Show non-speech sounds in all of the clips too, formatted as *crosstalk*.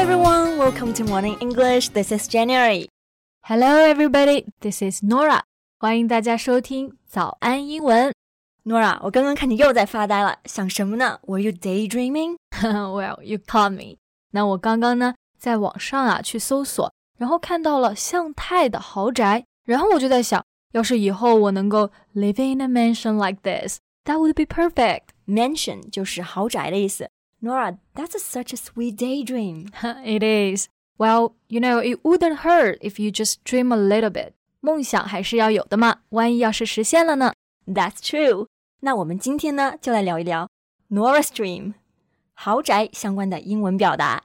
everyone, welcome to Morning English. This is January. Hello, everybody. This is Nora. 欢迎大家收听早安英文。Nora，我刚刚看你又在发呆了，想什么呢？Were you daydreaming? *laughs* well, you caught me. 那我刚刚呢，在网上啊去搜索，然后看到了向太的豪宅，然后我就在想，要是以后我能够 live in a mansion like this, that would be perfect. Mansion 就是豪宅的意思。 Nora, that's a, such a sweet daydream. *laughs* it is. Well, you know, it wouldn't hurt if you just dream a little bit. 梦想还是要有的嘛，万一要是实现了呢？That's true。那我们今天呢，就来聊一聊 Nora's Dream 豪宅相关的英文表达。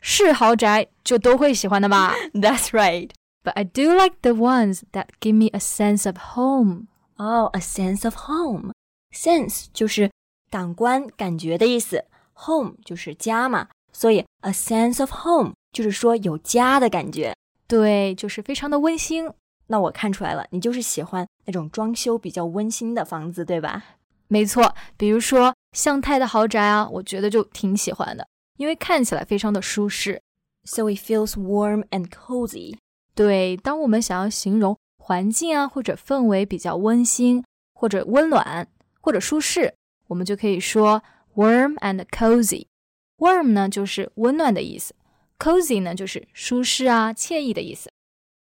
是豪宅就都会喜欢的吧？*laughs* That's right. But I do like the ones that give me a sense of home. Oh, a sense of home. Sense 就是感官、感觉的意思，home 就是家嘛，所以 a sense of home 就是说有家的感觉。对，就是非常的温馨。那我看出来了，你就是喜欢那种装修比较温馨的房子，对吧？没错，比如说向太的豪宅啊，我觉得就挺喜欢的。因为看起来非常的舒适，so it feels warm and cozy。对，当我们想要形容环境啊或者氛围比较温馨或者温暖或者舒适，我们就可以说 warm and cozy。warm 呢就是温暖的意思，cozy 呢就是舒适啊惬意的意思。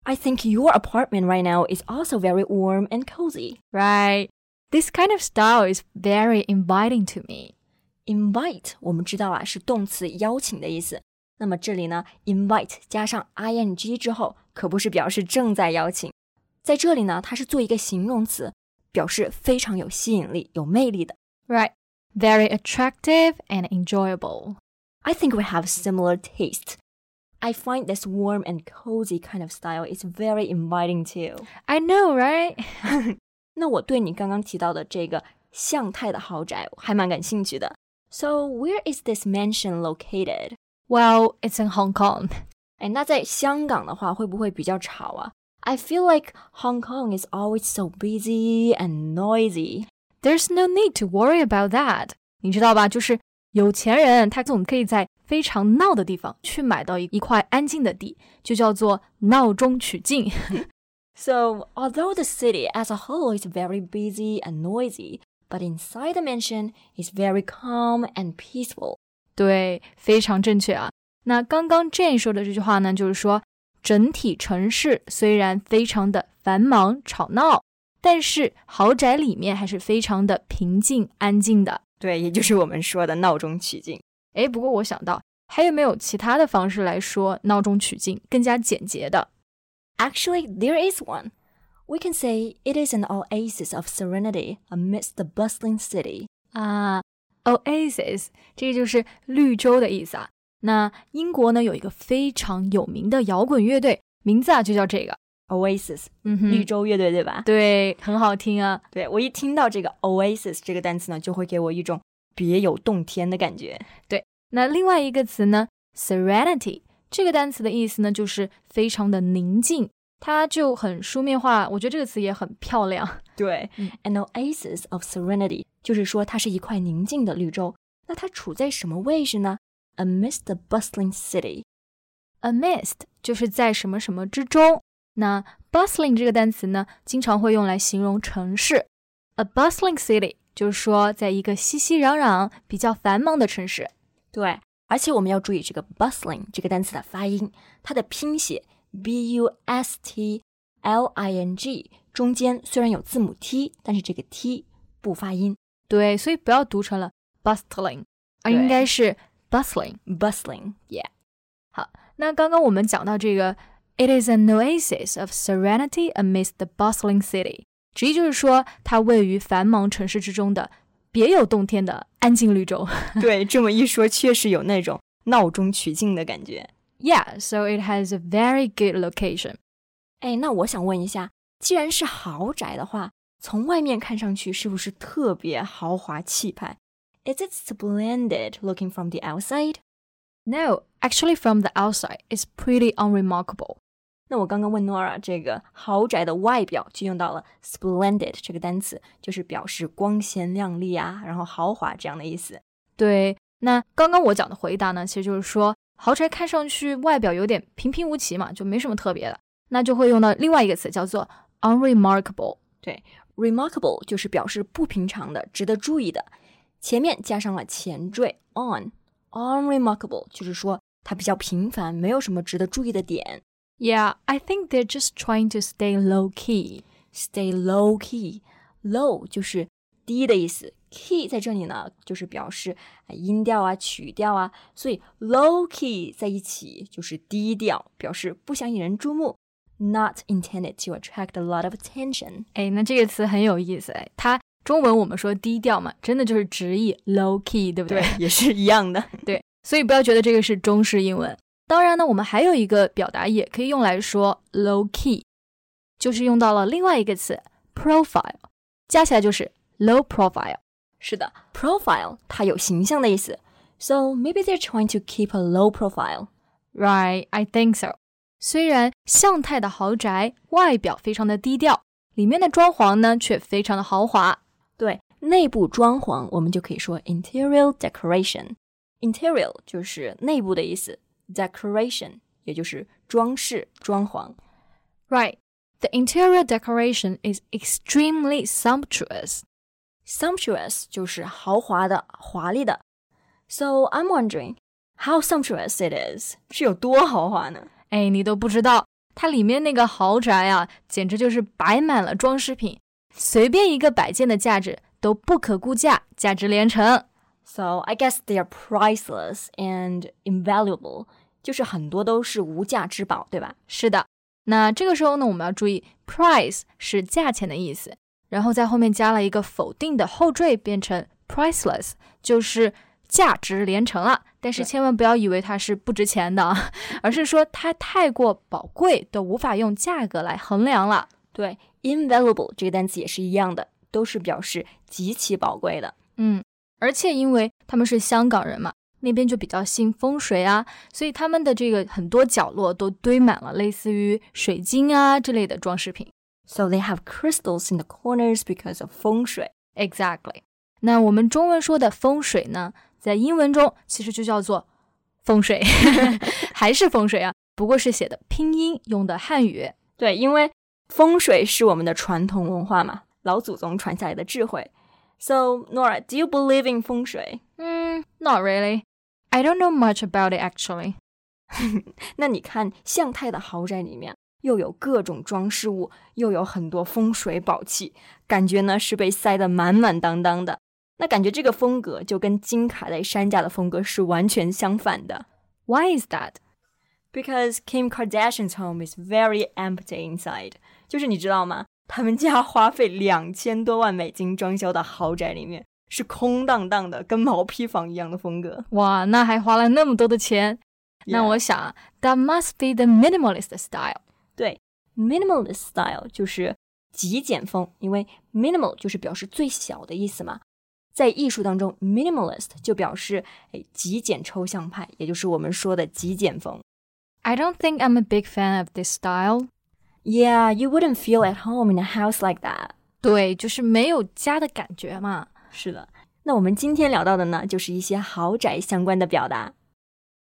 I think your apartment right now is also very warm and cozy. Right. This kind of style is very inviting to me. invite 我们知道啊是动词邀请的意思。那么这里呢，invite 加上 ing 之后，可不是表示正在邀请，在这里呢，它是做一个形容词，表示非常有吸引力、有魅力的。Right, very attractive and enjoyable. I think we have similar taste. I find this warm and cozy kind of style is very inviting too. I know, right? *laughs* *laughs* 那我对你刚刚提到的这个向太的豪宅还蛮感兴趣的。 so where is this mansion located? Well, it's in Hong Kong. *laughs* 哎，那在香港的话，会不会比较吵啊？I feel like Hong Kong is always so busy and noisy. There's no need to worry about that. 你知道吧？就是有钱人他总可以在非常闹的地方去买到一一块安静的地，就叫做闹中取静。so *laughs* although the city as a whole is very busy and noisy, but inside the mansion is very calm and peaceful. 对，非常正确啊。那刚刚 Jane 说的这句话呢，就是说整体城市虽然非常的繁忙吵闹，但是豪宅里面还是非常的平静安静的。对，也就是我们说的闹中取静。哎，不过我想到还有没有其他的方式来说闹中取静更加简洁的？Actually, there is one. We can say it is an oasis of serenity amidst the bustling city. 啊，oasis 这就是绿洲的意思啊。那英国呢有一个非常有名的摇滚乐队，名字啊就叫这个 Oasis，嗯哼，绿洲乐队对吧？对，很好听啊。对我一听到这个 oasis 这个单词呢，就会给我一种别有洞天的感觉。对，那另外一个词呢，serenity 这个单词的意思呢，就是非常的宁静。它就很书面化，我觉得这个词也很漂亮。对，an oasis of serenity，就是说它是一块宁静的绿洲。那它处在什么位置呢？Amidst the bustling city，amidst 就是在什么什么之中。那 bustling 这个单词呢，经常会用来形容城市。A bustling city 就是说在一个熙熙攘攘、比较繁忙的城市。对，而且我们要注意这个 bustling 这个单词的发音，它的拼写。B u s t l i n g 中间虽然有字母 t，但是这个 t 不发音。对，所以不要读成了 bustling，而应该是 bustling，bustling。Yeah。好，那刚刚我们讲到这个，it is an oasis of serenity amidst the bustling city，直译就是说它位于繁忙城市之中的别有洞天的安静绿洲。对，这么一说，确实有那种闹中取静的感觉。Yeah, so it has a very good location. 哎，那我想问一下，既然是豪宅的话，从外面看上去是不是特别豪华气派？Is it splendid looking from the outside? No, actually, from the outside, it's pretty unremarkable. 那我刚刚问 Nora 这个豪宅的外表就用到了 splendid 这个单词，就是表示光鲜亮丽啊，然后豪华这样的意思。对，那刚刚我讲的回答呢，其实就是说豪宅看上去外表有点平平无奇嘛，就没什么特别的，那就会用到另外一个词叫做 unremarkable。对，remarkable 就是表示不平常的、值得注意的，前面加上了前缀 on。unremarkable 就是说它比较平凡，没有什么值得注意的点。Yeah, I think they're just trying to stay low key. Stay low key. Low 就是低的意思，key 在这里呢就是表示音调啊、曲调啊，所以 low key 在一起就是低调，表示不想引人注目。Not intended to attract a lot of attention。哎，那这个词很有意思哎，它中文我们说低调嘛，真的就是直译 low key，对不对？对，也是一样的。对，所以不要觉得这个是中式英文。当然呢，我们还有一个表达也可以用来说 low key，就是用到了另外一个词 profile，加起来就是 low profile。是的，profile 它有形象的意思，so maybe they're trying to keep a low profile. Right, I think so. 虽然向太的豪宅外表非常的低调，里面的装潢呢却非常的豪华。对，内部装潢我们就可以说 interior decoration。interior 就是内部的意思。decoration，也就是装饰、装潢。Right. The interior decoration is extremely sumptuous. Sumptuous 就是豪华的、华丽的。So I'm wondering how sumptuous it is，是有多豪华呢？哎，你都不知道，它里面那个豪宅啊，简直就是摆满了装饰品，随便一个摆件的价值都不可估价，价值连城。So I guess they are priceless and invaluable，就是很多都是无价之宝，对吧？是的。那这个时候呢，我们要注意，price 是价钱的意思， 然后在后面加了一个否定的后缀，变成 priceless，就是价值连城了。但是千万不要以为它是不值钱的，*laughs* 而是说它太过宝贵，都无法用价格来衡量了。对，invaluable 这个单词也是一样的，都是表示极其宝贵的。嗯。而且因为他们是香港人嘛，那边就比较信风水啊，所以他们的这个很多角落都堆满了类似于水晶啊之类的装饰品。So they have crystals in the corners because of 风水。Exactly。那我们中文说的风水呢，在英文中其实就叫做风水，还是风水啊，不过是写的拼音用的汉语。对，因为风水是我们的传统文化嘛，老祖宗传下来的智慧。So, *laughs* Nora, do you believe in 风水? Mm, not really. I don't know much about it actually. *laughs* 那你看向太的豪宅里面 又有各种装饰物，又有很多风水宝器，感觉呢是被塞得满满当当的。那感觉这个风格就跟金卡戴珊家的风格是完全相反的。Why is that? Because Kim Kardashian's home is very empty inside. 就是你知道吗？他们家花费两千多万美金装修的豪宅里面是空荡荡的，跟毛坯房一样的风格。哇，那还花了那么多的钱？那我想，That must be the minimalist style。对，minimalist style 就是极简风，因为 minimal 就是表示最小的意思嘛。在艺术当中，minimalist 就表示哎极简抽象派，也就是我们说的极简风。I don't think I'm a big fan of this style. Yeah, you wouldn't feel at home in a house like that. 对，就是没有家的感觉嘛。是的，那我们今天聊到的呢，就是一些豪宅相关的表达。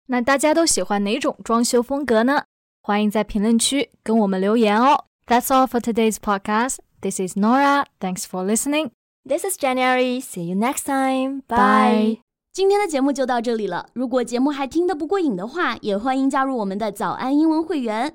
那大家都喜欢哪种装修风格呢？欢迎在评论区跟我们留言哦。That's all for today's podcast. This is Nora. Thanks for listening. This is January. See you next time. Bye. 今天的节目就到这里了。如果节目还听得不过瘾的话，也欢迎加入我们的早安英文会员。